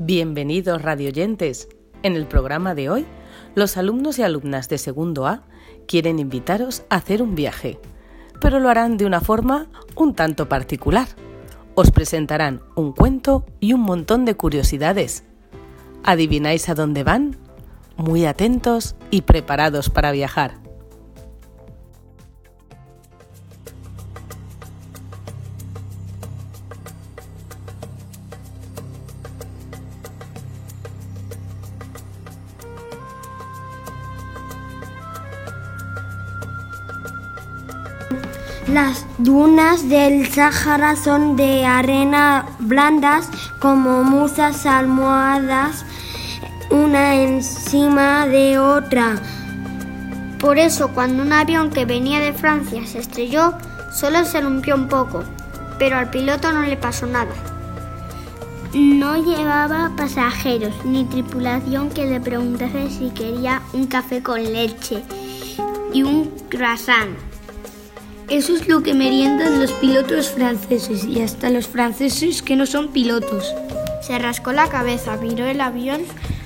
Bienvenidos radioyentes. En el programa de hoy, los alumnos y alumnas de segundo A quieren invitaros a hacer un viaje, pero lo harán de una forma un tanto particular. Os presentarán un cuento y un montón de curiosidades. ¿Adivináis a dónde van? Muy atentos y preparados para viajar. Las dunas del Sáhara son de arena blandas como musas almohadas una encima de otra. Por eso cuando un avión que venía de Francia se estrelló, solo se rompió un poco, pero al piloto no le pasó nada. No llevaba pasajeros ni tripulación que le preguntase si quería un café con leche y un croissant. Eso es lo que meriendan los pilotos franceses y hasta los franceses que no son pilotos. Se rascó la cabeza, miró el avión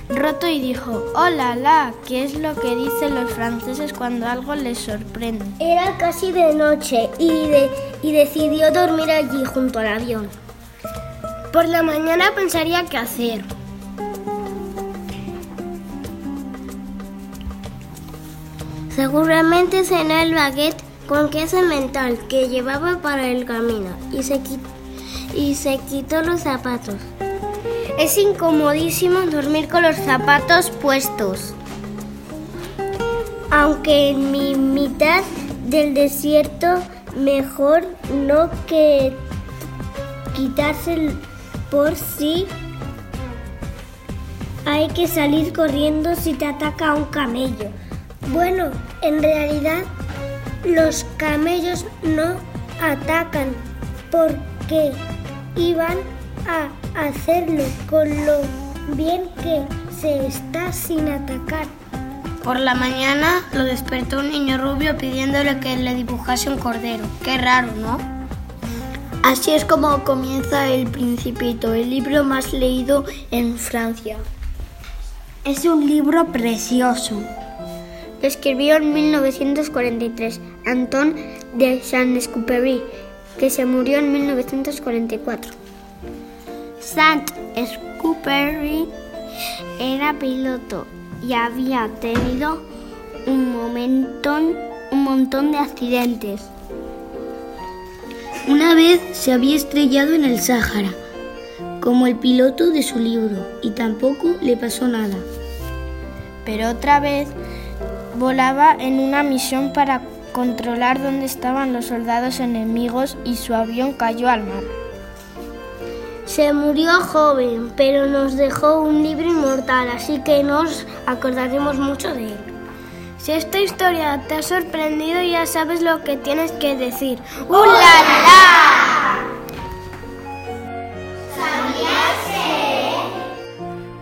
roto y dijo, hola, la, ¿qué es lo que dicen los franceses cuando algo les sorprende? Era casi de noche y, y decidió dormir allí junto al avión. Por la mañana pensaría qué hacer. Seguramente cenó el baguette con queso mental que llevaba para el camino y se, y se quitó los zapatos. Es incomodísimo dormir con los zapatos puestos. Aunque en mi mitad del desierto, mejor no que quitarse por si hay que salir corriendo si te ataca un camello. Bueno, en realidad los camellos no atacan porque iban a hacerlo con lo bien que se está sin atacar. Por la mañana lo despertó un niño rubio pidiéndole que le dibujase un cordero. Qué raro, ¿no? Así es como comienza El Principito, el libro más leído en Francia. Es un libro precioso. Lo escribió en 1943 Anton de Saint-Exupéry, que se murió en 1944. Saint-Exupéry era piloto y había tenido un, un montón de accidentes. Una vez se había estrellado en el Sáhara, como el piloto de su libro, y tampoco le pasó nada. Pero otra vez volaba en una misión para controlar dónde estaban los soldados enemigos y su avión cayó al mar. Se murió joven, pero nos dejó un libro inmortal, así que nos acordaremos mucho de él. Si esta historia te ha sorprendido, ya sabes lo que tienes que decir. ¡Uh, la,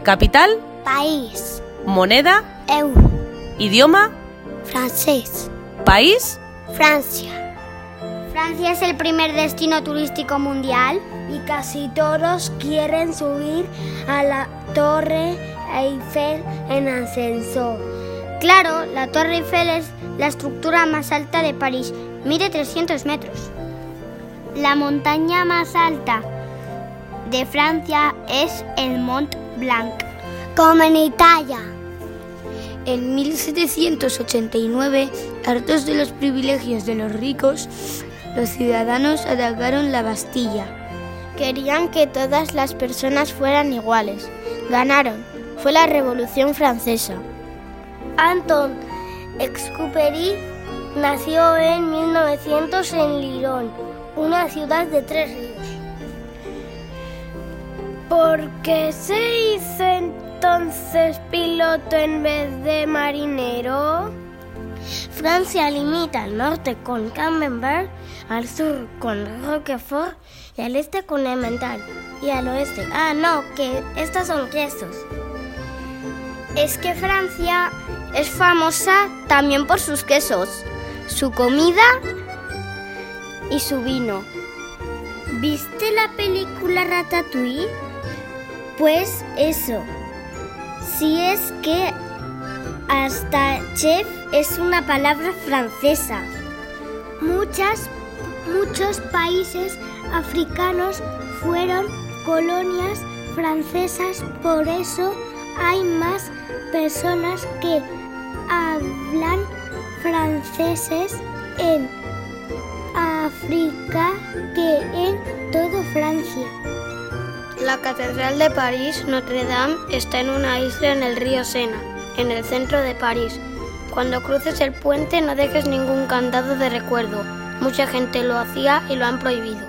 Capital. País. Moneda. Euro. Idioma. Francés. País. Francia. Francia es el primer destino turístico mundial y casi todos quieren subir a la Torre Eiffel en ascensor. Claro, la Torre Eiffel es la estructura más alta de París, mide 300 metros. La montaña más alta de Francia es el Mont Blanc. Como en Italia. En 1789, hartos de los privilegios de los ricos, los ciudadanos atacaron la Bastilla. Querían que todas las personas fueran iguales. Ganaron. Fue la Revolución Francesa. Anton Exupéry nació en 1900 en Lyon, una ciudad de tres ríos. ¿Por qué se hizo entonces piloto en vez de marinero? Francia limita al norte con Camembert, al sur con Roquefort y al este con Emmental. Y al oeste, ah no, que estos son quesos. Es que Francia es famosa también por sus quesos, su comida y su vino. ¿Viste la película Ratatouille? Pues eso. Si es que hasta chef es una palabra francesa. Muchas, muchos países africanos fueron colonias francesas, por eso hay más personas que hablan franceses en África que en toda Francia. La Catedral de París, Notre Dame, está en una isla en el río Sena, en el centro de París. Cuando cruces el puente no dejes ningún candado de recuerdo. Mucha gente lo hacía y lo han prohibido.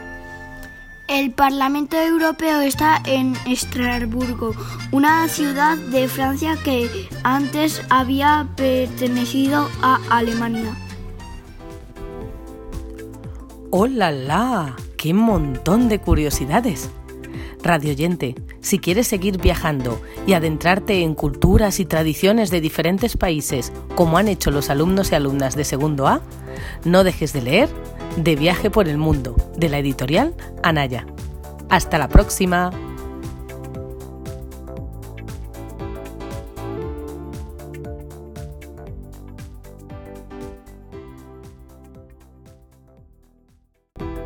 El Parlamento Europeo está en Estrasburgo, una ciudad de Francia que antes había pertenecido a Alemania. ¡Hola, la! ¡Qué montón de curiosidades! Radioyente, si quieres seguir viajando y adentrarte en culturas y tradiciones de diferentes países, como han hecho los alumnos y alumnas de segundo A, no dejes de leer De viaje por el mundo, de la editorial Anaya. Hasta la próxima.